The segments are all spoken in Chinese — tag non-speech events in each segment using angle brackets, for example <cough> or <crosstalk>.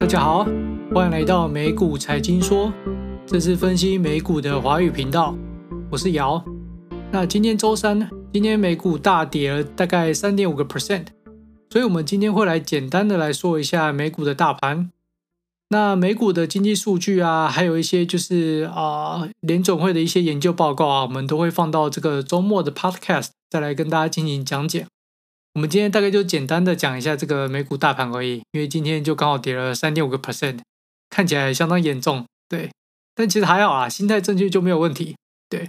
大家好，欢迎来到美股财经说，这是分析美股的华语频道，我是姚。那今天周三，今天美股大跌了大概三点五个 percent，所以我们今天会来简单的来说一下美股的大盘。那美股的经济数据啊，还有一些就是啊、呃、联总会的一些研究报告啊，我们都会放到这个周末的 podcast 再来跟大家进行讲解。我们今天大概就简单的讲一下这个美股大盘而已，因为今天就刚好跌了三点五个 percent，看起来相当严重，对，但其实还好啊，心态正确就没有问题，对。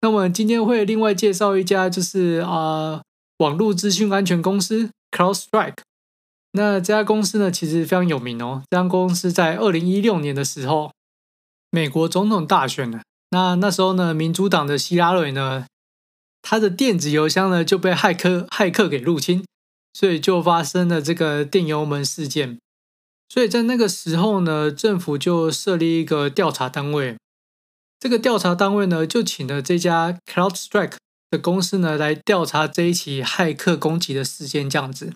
那我们今天会另外介绍一家就是啊、呃、网络资讯安全公司 CrowdStrike。那这家公司呢，其实非常有名哦。这家公司在二零一六年的时候，美国总统大选呢。那那时候呢，民主党的希拉蕊呢，他的电子邮箱呢就被骇客骇客给入侵，所以就发生了这个电邮门事件。所以在那个时候呢，政府就设立一个调查单位。这个调查单位呢，就请了这家 CloudStrike 的公司呢来调查这一起骇客攻击的事件，这样子。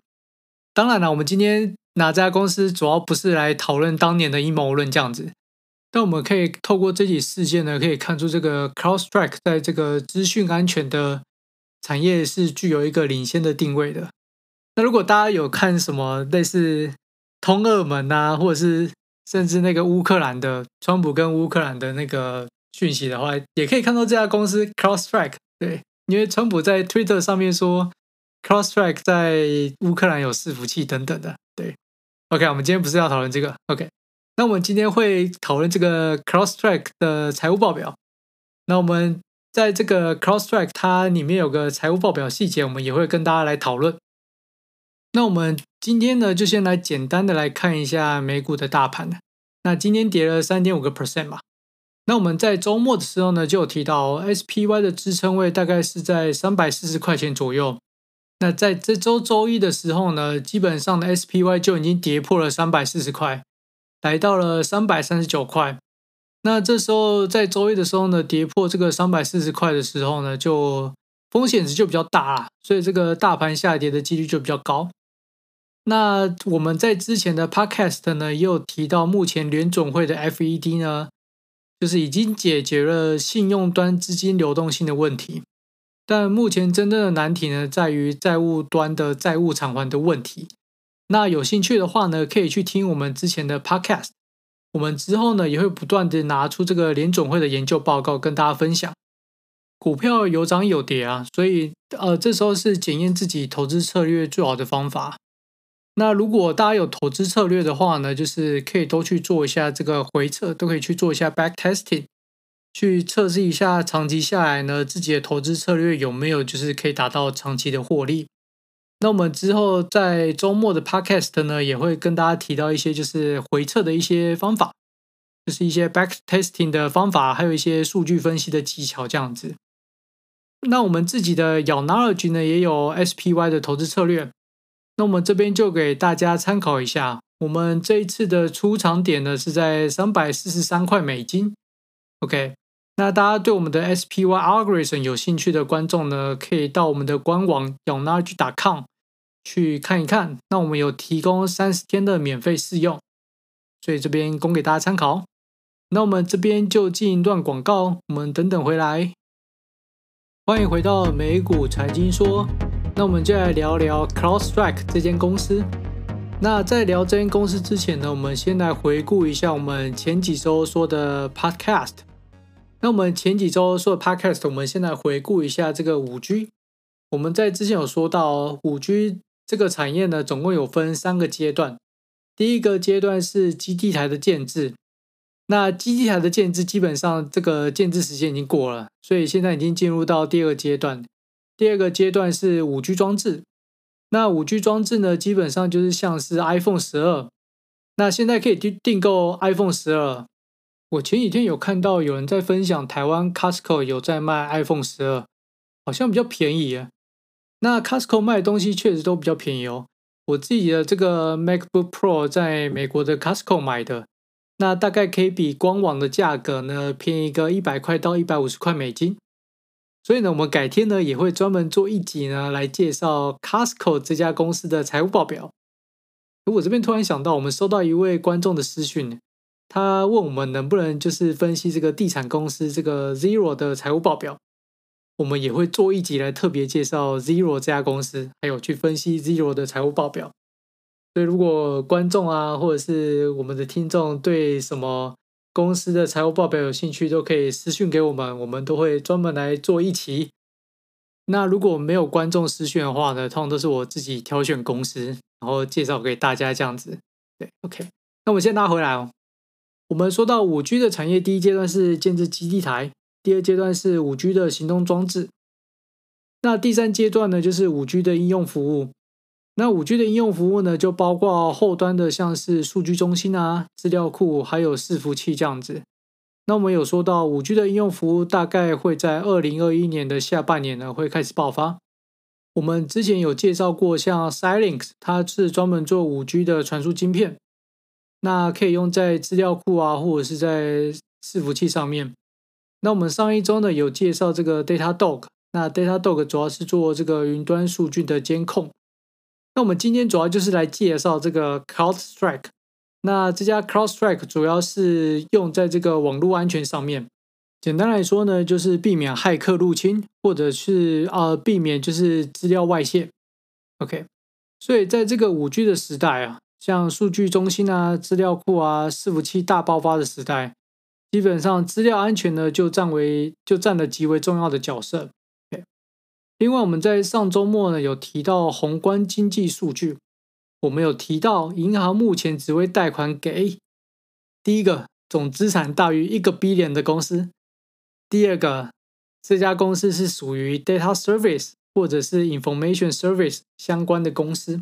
当然了，我们今天拿这家公司主要不是来讨论当年的阴谋论这样子，那我们可以透过这起事件呢，可以看出这个 CrowdStrike 在这个资讯安全的产业是具有一个领先的定位的。那如果大家有看什么类似通俄门啊，或者是甚至那个乌克兰的川普跟乌克兰的那个讯息的话，也可以看到这家公司 CrowdStrike。对，因为川普在 Twitter 上面说。CrowdStrike 在乌克兰有伺服器等等的，对，OK，我们今天不是要讨论这个，OK，那我们今天会讨论这个 Crosstrack 的财务报表。那我们在这个 Crosstrack 它里面有个财务报表细节，我们也会跟大家来讨论。那我们今天呢，就先来简单的来看一下美股的大盘。那今天跌了三点五个 percent 嘛。那我们在周末的时候呢，就有提到 SPY 的支撑位大概是在三百四十块钱左右。那在这周周一的时候呢，基本上的 SPY 就已经跌破了三百四十块，来到了三百三十九块。那这时候在周一的时候呢，跌破这个三百四十块的时候呢，就风险值就比较大了，所以这个大盘下跌的几率就比较高。那我们在之前的 Podcast 呢，也有提到，目前联总会的 FED 呢，就是已经解决了信用端资金流动性的问题。但目前真正的难题呢，在于债务端的债务偿还的问题。那有兴趣的话呢，可以去听我们之前的 podcast。我们之后呢，也会不断的拿出这个联总会的研究报告跟大家分享。股票有涨有跌啊，所以呃，这时候是检验自己投资策略最好的方法。那如果大家有投资策略的话呢，就是可以都去做一下这个回测，都可以去做一下 back testing。去测试一下，长期下来呢，自己的投资策略有没有就是可以达到长期的获利。那我们之后在周末的 podcast 呢，也会跟大家提到一些就是回测的一些方法，就是一些 back testing 的方法，还有一些数据分析的技巧这样子。那我们自己的 YOL Knowledge 呢，也有 SPY 的投资策略。那我们这边就给大家参考一下。我们这一次的出场点呢，是在三百四十三块美金。OK。那大家对我们的 SPY algorithm 有兴趣的观众呢，可以到我们的官网 yolknowledge.com 去看一看。那我们有提供三十天的免费试用，所以这边供给大家参考。那我们这边就进一段广告，我们等等回来。欢迎回到美股财经说，那我们就来聊聊 CrowdStrike 这间公司。那在聊这间公司之前呢，我们先来回顾一下我们前几周说的 Podcast。那我们前几周说的 Podcast，我们现在回顾一下这个五 G。我们在之前有说到，五 G 这个产业呢，总共有分三个阶段。第一个阶段是基地台的建制，那基地台的建制基本上这个建制时间已经过了，所以现在已经进入到第二个阶段。第二个阶段是五 G 装置，那五 G 装置呢，基本上就是像是 iPhone 十二，那现在可以订订购 iPhone 十二。我前几天有看到有人在分享，台湾 Costco 有在卖 iPhone 十二，好像比较便宜耶。那 Costco 卖的东西确实都比较便宜哦。我自己的这个 MacBook Pro 在美国的 Costco 买的，那大概可以比官网的价格呢便宜个一百块到一百五十块美金。所以呢，我们改天呢也会专门做一集呢来介绍 Costco 这家公司的财务报表。我这边突然想到，我们收到一位观众的私讯，他问我们能不能就是分析这个地产公司这个 Zero 的财务报表。我们也会做一集来特别介绍 Zero 这家公司，还有去分析 Zero 的财务报表。所以，如果观众啊，或者是我们的听众对什么公司的财务报表有兴趣，都可以私讯给我们，我们都会专门来做一期。那如果没有观众私讯的话呢，通常都是我自己挑选公司，然后介绍给大家这样子。对，OK。那我们先拉回来哦。我们说到五 G 的产业，第一阶段是建置基地台。第二阶段是五 G 的行动装置，那第三阶段呢，就是五 G 的应用服务。那五 G 的应用服务呢，就包括后端的，像是数据中心啊、资料库，还有伺服器这样子。那我们有说到五 G 的应用服务，大概会在二零二一年的下半年呢，会开始爆发。我们之前有介绍过，像 Xilinx，它是专门做五 G 的传输晶片，那可以用在资料库啊，或者是在伺服器上面。那我们上一周呢，有介绍这个 Datadog，那 Datadog 主要是做这个云端数据的监控。那我们今天主要就是来介绍这个 CrowdStrike。那这家 CrowdStrike 主要是用在这个网络安全上面。简单来说呢，就是避免骇客入侵，或者是呃避免就是资料外泄。OK，所以在这个五 G 的时代啊，像数据中心啊、资料库啊、伺服器大爆发的时代。基本上，资料安全呢就占为就占了极为重要的角色。另外，我们在上周末呢有提到宏观经济数据，我们有提到银行目前只会贷款给第一个总资产大于一个 billion 的公司，第二个这家公司是属于 data service 或者是 information service 相关的公司。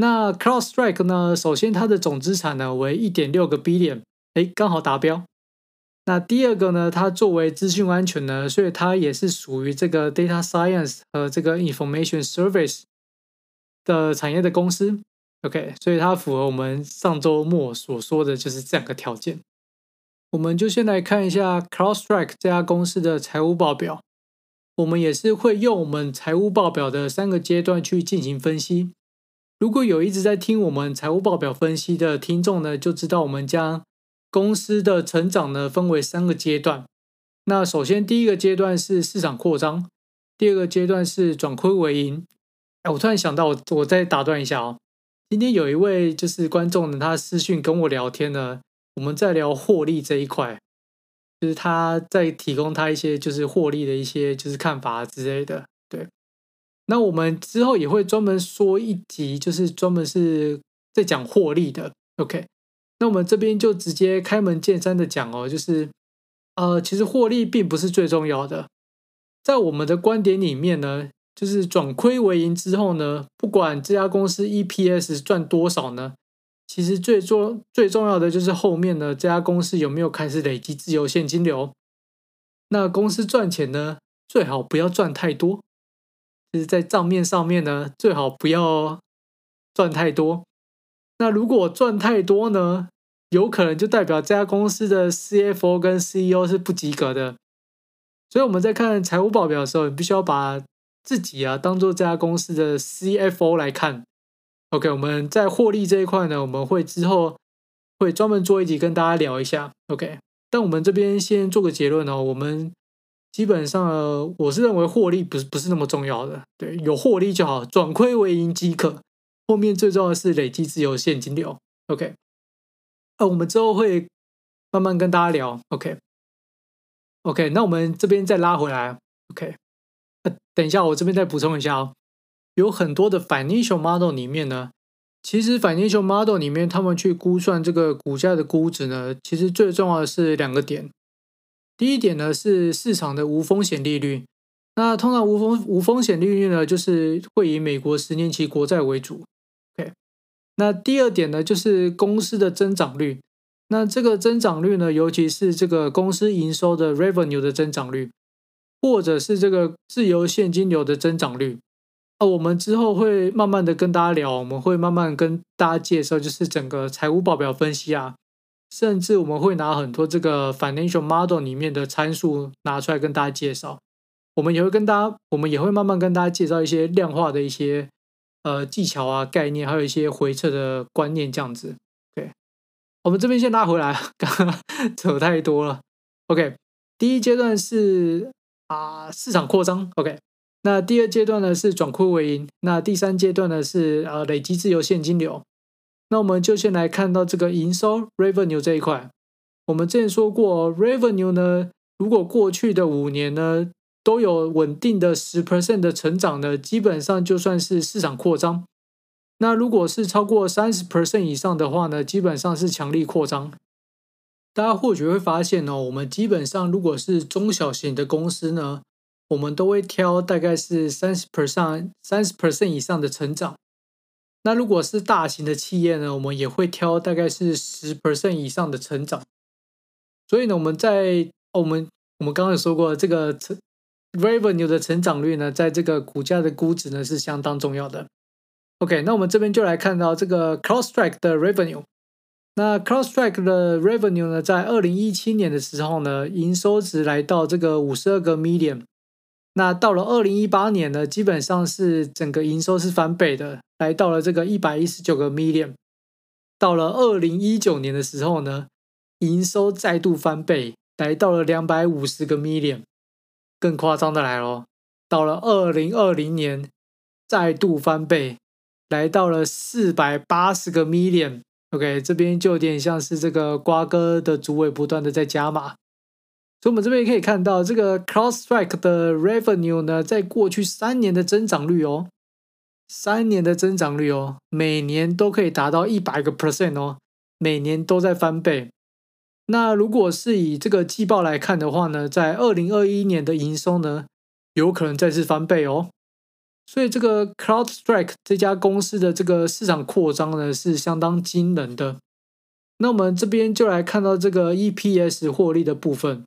那 CrowdStrike 呢，首先它的总资产呢为一点六个 billion。哎，刚好达标。那第二个呢，它作为资讯安全呢，所以它也是属于这个 data science 和这个 information service 的产业的公司。OK，所以它符合我们上周末所说的就是这两个条件。我们就先来看一下 CrowdStrike 这家公司的财务报表。我们也是会用我们财务报表的三个阶段去进行分析。如果有一直在听我们财务报表分析的听众呢，就知道我们将公司的成长呢，分为三个阶段。那首先第一个阶段是市场扩张，第二个阶段是转亏为盈。哎，我突然想到，我再打断一下哦。今天有一位就是观众呢，他私讯跟我聊天呢，我们在聊获利这一块，就是他在提供他一些就是获利的一些就是看法之类的。那我们之后也会专门说一集，就是专门是在讲获利的。OK。那我们这边就直接开门见山的讲哦，就是，呃，其实获利并不是最重要的，在我们的观点里面呢，就是转亏为盈之后呢，不管这家公司 EPS 赚多少呢，其实最重最重要的就是后面呢，这家公司有没有开始累积自由现金流。那公司赚钱呢，最好不要赚太多，就是在账面上面呢，最好不要赚太多。那如果赚太多呢，有可能就代表这家公司的 CFO 跟 CEO 是不及格的。所以我们在看财务报表的时候，你必须要把自己啊当做这家公司的 CFO 来看。OK，我们在获利这一块呢，我们会之后会专门做一集跟大家聊一下。OK，但我们这边先做个结论哦，我们基本上，我是认为获利不是不是那么重要的，对，有获利就好，转亏为盈即可。后面最重要的是累积自由现金流，OK，那我们之后会慢慢跟大家聊，OK，OK，那我们这边再拉回来，OK，那等一下我这边再补充一下哦，有很多的 financial model 里面呢，其实 financial model 里面他们去估算这个股价的估值呢，其实最重要的是两个点，第一点呢是市场的无风险利率，那通常无风无风险利率呢，就是会以美国十年期国债为主。那第二点呢，就是公司的增长率。那这个增长率呢，尤其是这个公司营收的 revenue 的增长率，或者是这个自由现金流的增长率。啊，我们之后会慢慢的跟大家聊，我们会慢慢跟大家介绍，就是整个财务报表分析啊，甚至我们会拿很多这个 financial model 里面的参数拿出来跟大家介绍。我们也会跟大家，我们也会慢慢跟大家介绍一些量化的一些。呃技巧啊、概念，还有一些回测的观念这样子。OK，我们这边先拉回来，刚刚 <laughs> 扯太多了。OK，第一阶段是啊、市场扩张。OK，那第二阶段呢是转亏为盈，那第三阶段呢是呃累积自由现金流。那我们就先来看到这个营收 revenue 这一块。我们之前说过，revenue 呢，如果过去的五年呢都有稳定的十 percent 的成长呢，基本上就算是市场扩张。那如果是超过三十 percent 以上的话呢，基本上是强力扩张。大家或许会发现哦，我们基本上如果是中小型的公司呢，我们都会挑大概是三十 percent、三十 percent 以上的成长。那如果是大型的企业呢，我们也会挑大概是十 percent 以上的成长。所以呢，我们在我们我们刚刚有说过，这个成 revenue 的成长率呢，在这个股价的估值呢是相当重要的。OK，那我们这边就来看到这个 CrowdStrike 的 revenue。那 CrowdStrike 的 revenue 呢，在二零一七年的时候呢，营收值来到这个五十二个 million。那到了二零一八年呢，基本上是整个营收是翻倍的，来到了这个一百一十九个 million。到了二零一九年的时候呢，营收再度翻倍，来到了两百五十个 million，更夸张的来了，到了二零二零年，再度翻倍，来到了四百八十个 million。OK，这边就有点像是这个瓜哥的主委不断的在加码，所以我们这边可以看到，这个 CrowdStrike 的 revenue 呢，在过去三年的增长率哦，三年的增长率哦，每年都可以达到一百个 percent 哦，每年都在翻倍。那如果是以这个季报来看的话呢，在二零二一年的营收呢，有可能再次翻倍哦。所以这个 CrowdStrike 这家公司的这个市场扩张呢，是相当惊人的。那我们这边就来看到这个 EPS 获利的部分。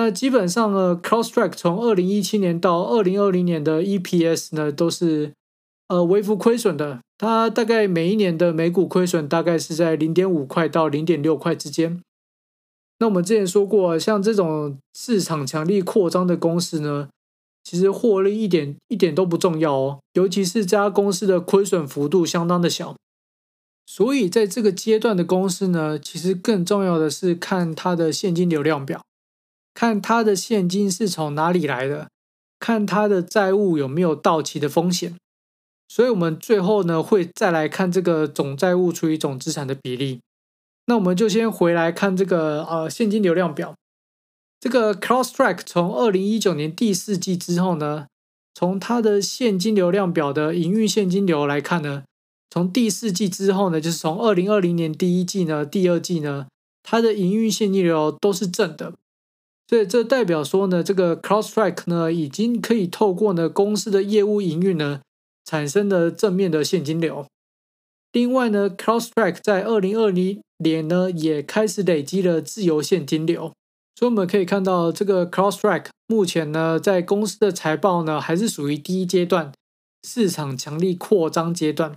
那基本上呢，CrowdStrike 从二零一七年到二零二零年的 EPS 呢，都是呃微幅亏损的。它大概每一年的每股亏损大概是在零点五块到零点六块之间。那我们之前说过，像这种市场强力扩张的公司呢，其实获利一点一点都不重要哦，尤其是这家公司的亏损幅度相当的小。所以在这个阶段的公司呢，其实更重要的是看它的现金流量表，看他的现金是从哪里来的，看他的债务有没有到期的风险。所以我们最后呢，会再来看这个总债务除以总资产的比例。那我们就先回来看这个呃现金流量表。这个 CrossTrack 从二零一九年第四季之后呢，从它的现金流量表的营运现金流来看呢，从第四季之后呢，就是从二零二零年第一季呢、第二季呢，它的营运现金流都是正的。所以这代表说呢，这个 Crosstrack 呢，已经可以透过呢公司的业务营运呢，产生了正面的现金流。另外呢 Crosstrack 在二零二零年呢，也开始累积了自由现金流，所以我们可以看到，这个 Crosstrack 目前呢，在公司的财报呢，还是属于第一阶段市场强力扩张阶段，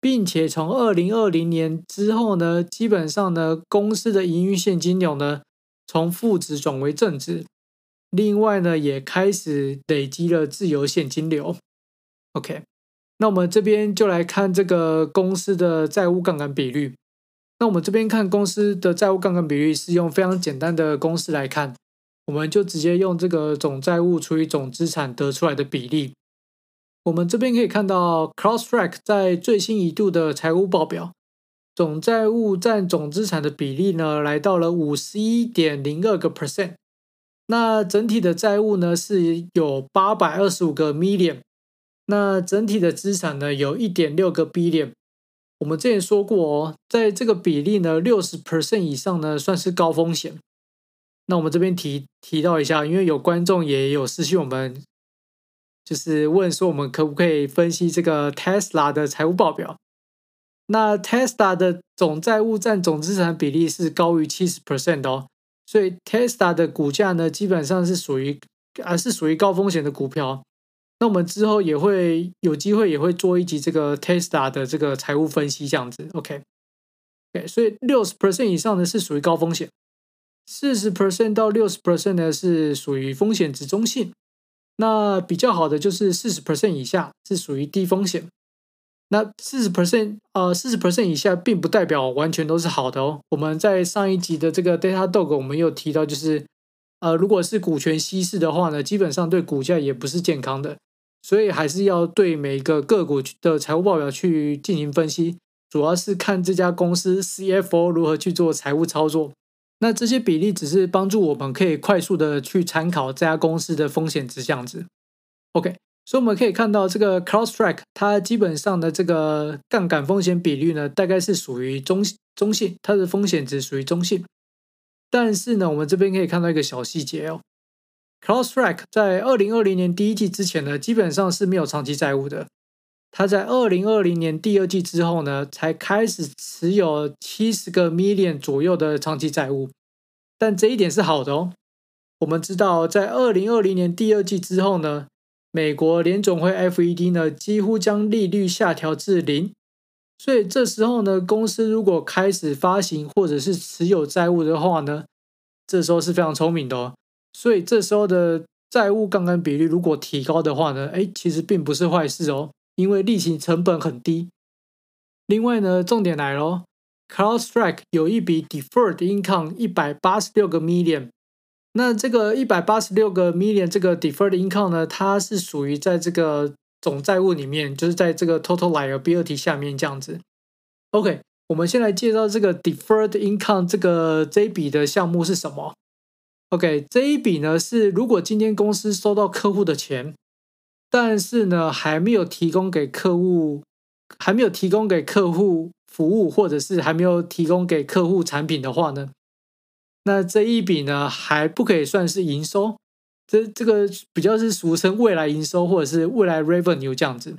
并且从二零二零年之后呢，基本上呢，公司的营运现金流呢，从负值转为正值，另外呢，也开始累积了自由现金流。OK。那我们这边就来看这个公司的债务杠杆比率。那我们这边看公司的债务杠杆比率是用非常简单的公式来看，我们就直接用这个总债务除以总资产得出来的比例。我们这边可以看到，Crosstrack 在最新一度的财务报表，总债务占总资产的比例呢，来到了五十一点零二个 percent。那整体的债务呢，是有八百二十五个 million。那整体的资产呢，有一点六个 billion。我们之前说过哦，在这个比例呢，六十 percent 以上呢，算是高风险。那我们这边提提到一下，因为有观众也有私信我们，就是问说我们可不可以分析这个 Tesla 的财务报表？那 Tesla 的总债务占总资产比例是高于七十 percent 的哦，所以 Tesla 的股价呢，基本上是属于啊，是属于高风险的股票。那我们之后也会有机会，也会做一集这个 Tesla 的这个财务分析，这样子，OK，OK，、所以六十 percent 以上呢是属于高风险，四十 percent 到六十 percent 呢是属于风险值中性，那比较好的就是四十 percent 以下是属于低风险，那四十 percent 呃四十 percent 以下，并不代表完全都是好的哦。我们在上一集的这个 Datadog，我们有提到，就是呃如果是股权稀释的话呢，基本上对股价也不是健康的，所以还是要对每个个股的财务报表去进行分析，主要是看这家公司 CFO 如何去做财务操作。那这些比例只是帮助我们可以快速的去参考这家公司的风险值这样子。OK。所以我们可以看到，这个 Crosstrack 它基本上的这个杠杆风险比率呢，大概是属于中中性，它的风险值属于中性。但是呢，我们这边可以看到一个小细节哦 Crosstrack 在二零二零年第一季之前呢，基本上是没有长期债务的。它在二零二零年第二季之后呢，才开始持有七十个 million 左右的长期债务。但这一点是好的哦。我们知道，在二零二零年第二季之后呢，美国联总会 FED 呢，几乎将利率下调至零，所以这时候呢，公司如果开始发行或者是持有债务的话呢，这时候是非常聪明的哦。所以这时候的债务杠杆比率如果提高的话呢，哎，其实并不是坏事哦，因为利息成本很低。另外呢，重点来喽，CrowdStrike 有一笔 Deferred Income 一百八十六个 million。那这个一百八十六个 million 这个 deferred income 呢，它是属于在这个总债务里面，就是在这个 total liability 下面这样子。OK，我们先来介绍这个 deferred income 这个这一笔的项目是什么？OK，这一笔呢是如果今天公司收到客户的钱，但是呢还没有提供给客户，还没有提供给客户服务，或者是还没有提供给客户产品的话呢，那这一笔呢，还不可以算是营收，这这个比较是俗称未来营收或者是未来 revenue 这样子。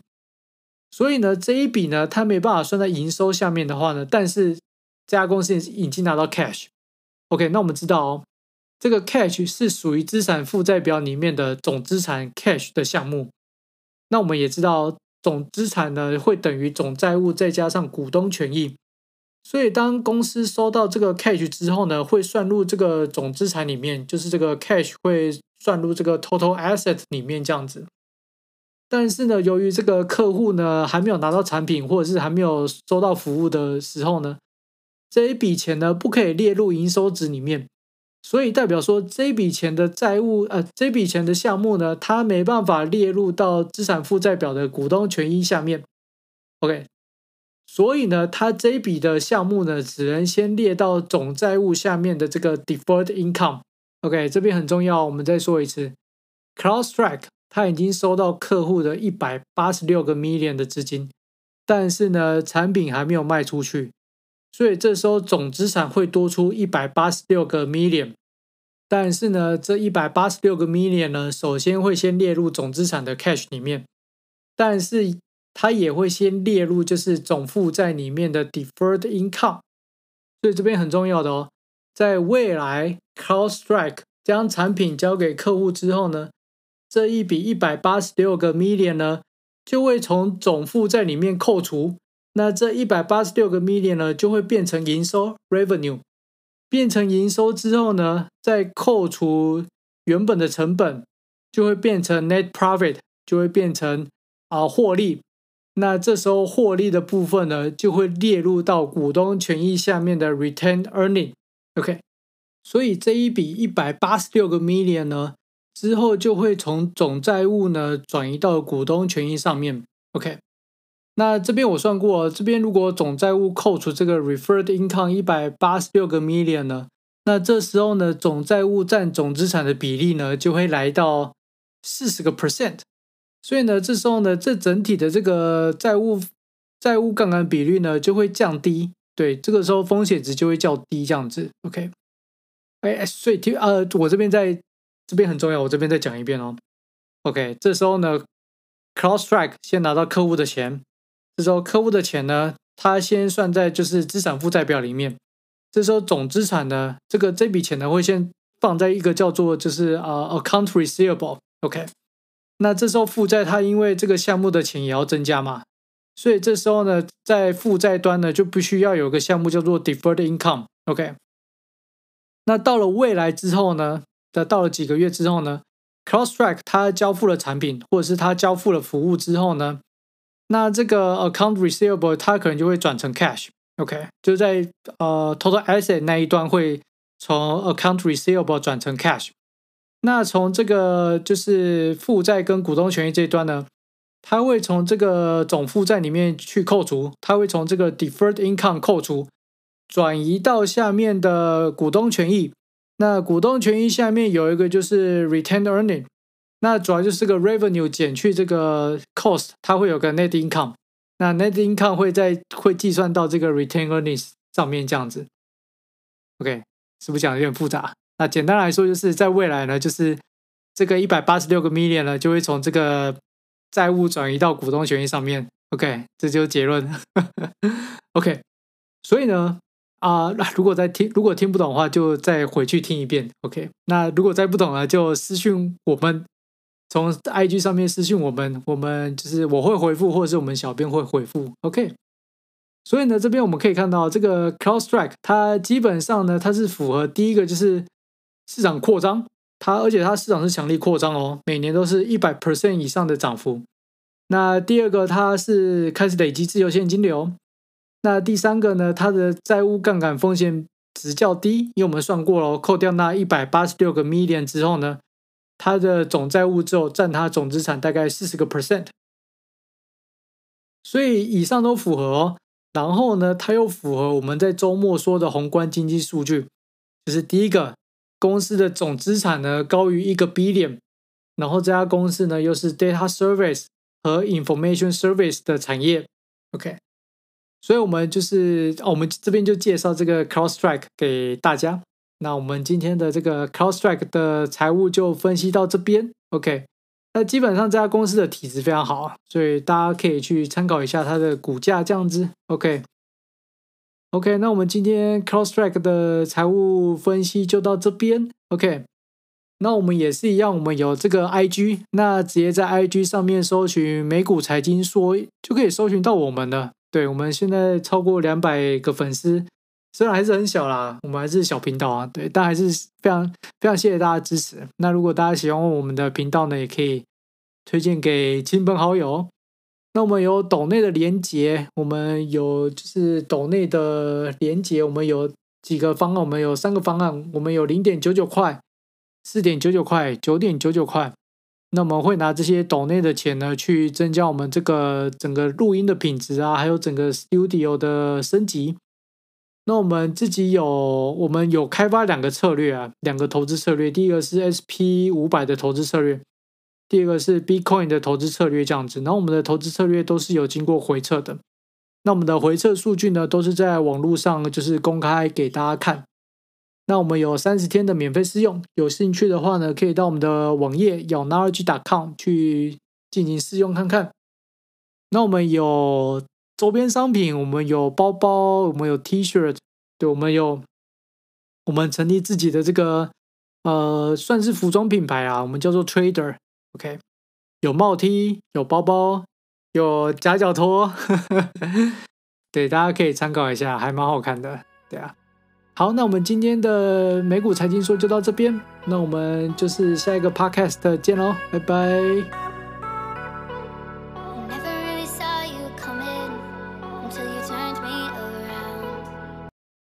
所以呢，这一笔呢，它没办法算在营收下面的话呢，但是这家公司已经拿到 cash。OK，那我们知道哦，这个 cash 是属于资产负债表里面的总资产 cash 的项目。那我们也知道，总资产呢会等于总债务再加上股东权益。所以，当公司收到这个 cash 之后呢，会算入这个总资产里面，就是这个 cash 会算入这个 total asset 里面这样子。但是呢，由于这个客户呢还没有拿到产品，或者是还没有收到服务的时候呢，这一笔钱呢不可以列入营收值里面，所以代表说这笔钱的债务，呃，这笔钱的项目呢，它没办法列入到资产负债表的股东权益下面。OK。所以呢，它这一笔的项目呢，只能先列到总债务下面的这个 deferred income。OK，这边很重要，我们再说一次，CrowdStrike 它已经收到客户的一百八十六个 million 的资金，但是呢，产品还没有卖出去，所以这时候总资产会多出一百八十六个 million。但是呢，这一百八十六个 million 呢，首先会先列入总资产的 cash 里面，但是。它也会先列入就是总负债里面的 deferred income，所以这边很重要的哦，在未来 CrowdStrike 将产品交给客户之后呢，这一笔一百八十六个 million 呢，就会从总负债里面扣除，那这一百八十六个 million 呢，就会变成营收 revenue，变成营收之后呢，再扣除原本的成本，就会变成 net profit，就会变成啊获利。那这时候获利的部分呢，就会列入到股东权益下面的 retained earning，OK，所以这一笔一百八十六个 million 呢，之后就会从总债务呢转移到股东权益上面，OK。那这边我算过，这边如果总债务扣除这个 referred income 一百八十六个 million 呢，那这时候呢，总债务占总资产的比例呢，就会来到四十个 percent。所以呢，这时候呢，这整体的这个债务债务杠杆比率呢就会降低，对，这个时候风险值就会较低，这样子，OK。哎，所以听呃，我这边在这边很重要，我这边再讲一遍哦。OK，这时候呢，Crosstrack 先拿到客户的钱，这时候客户的钱呢，他先算在就是资产负债表里面，这时候总资产呢，这个这笔钱呢会先放在一个叫做就是啊、Account Receivable，OK。那这时候负债它因为这个项目的钱也要增加嘛，所以这时候呢，在负债端呢就必须要有个项目叫做 deferred income，OK。那到了未来之后呢，的到了几个月之后呢，cross track 它交付了产品或者是它交付了服务之后呢，那这个 account receivable 它可能就会转成 cash，OK，就在呃 total asset 那一端会从 account receivable 转成 cash。那从这个就是负债跟股东权益这一端呢，它会从这个总负债里面去扣除，它会从这个 deferred income 扣除，转移到下面的股东权益。那股东权益下面有一个就是 retained earning，那主要就是个 revenue 减去这个 cost，它会有个 net income。那 net income 会在会计算到这个 retained earnings 上面这样子。OK，是不是讲的有点复杂？那简单来说，就是在未来呢，就是这个一百八十六个 million 呢，就会从这个债务转移到股东权益上面。OK，这就是结论。OK，所以呢。啊，那如果再听，如果听不懂的话，就再回去听一遍。OK，那如果再不懂了，就私讯我们，从 IG 上面私讯我们，我们就是我会回复，或者是我们小编会回复。OK，所以呢，这边我们可以看到这个 CrowdStrike，它基本上呢，它是符合第一个就是市场扩张，它而且它市场是强力扩张哦，每年都是一百 percent 以上的涨幅。那第二个，它是开始累积自由现金流。那第三个呢，它的债务杠杆风险值较低，因为我们算过了，扣掉那一百八十六个 million 之后呢，它的总债务只有占它总资产大概四十个 percent，所以以上都符合哦。然后呢，它又符合我们在周末说的宏观经济数据，就是第一个，公司的总资产呢高于一个 billion，然后这家公司呢又是 data service 和 information service 的产业，OK。所以，我们就是哦，我们这边就介绍这个 CrowdStrike 给大家。那我们今天的这个 CrowdStrike 的财务就分析到这边。OK，那基本上这家公司的体质非常好，所以大家可以去参考一下它的股价这样子，OK。OK，那我们今天 Cross Track 的财务分析就到这边。OK，那我们也是一样，我们有这个 IG，那直接在 IG 上面搜寻美股财经说，就可以搜寻到我们了。对，我们现在超过两百个粉丝，虽然还是很小啦，我们还是小频道啊，对，但还是非常非常谢谢大家支持。那如果大家喜欢我们的频道呢，也可以推荐给亲朋好友。那我们有抖内的连接，我们有就是抖内的连接，我们有几个方案，我们有三个方案，我们有零点九九块、四点九九块、九点九九块。那我们会拿这些抖内的钱呢，去增加我们这个整个录音的品质啊，还有整个 studio 的升级。那我们自己有，我们有开发两个策略啊，两个投资策略。第一个是 SP 五百的投资策略，第二个是 Bitcoin 的投资策略，这样子。然后我们的投资策略都是有经过回测的。那我们的回测数据呢，都是在网络上就是公开给大家看。那我们有三十天的免费试用，有兴趣的话呢，可以到我们的网页 yourknowledge.com 去进行试用看看。那我们有周边商品，我们有包包，我们有 T-shirt，对，我们有我们成立自己的这个呃，算是服装品牌啊，我们叫做 Trader OK，有帽 T，有包包，有夹脚拖，<laughs> 对，大家可以参考一下，还蛮好看的，对啊。好，那我们今天的美股财经说就到这边，那我们就是下一个 podcast 见喽，拜拜。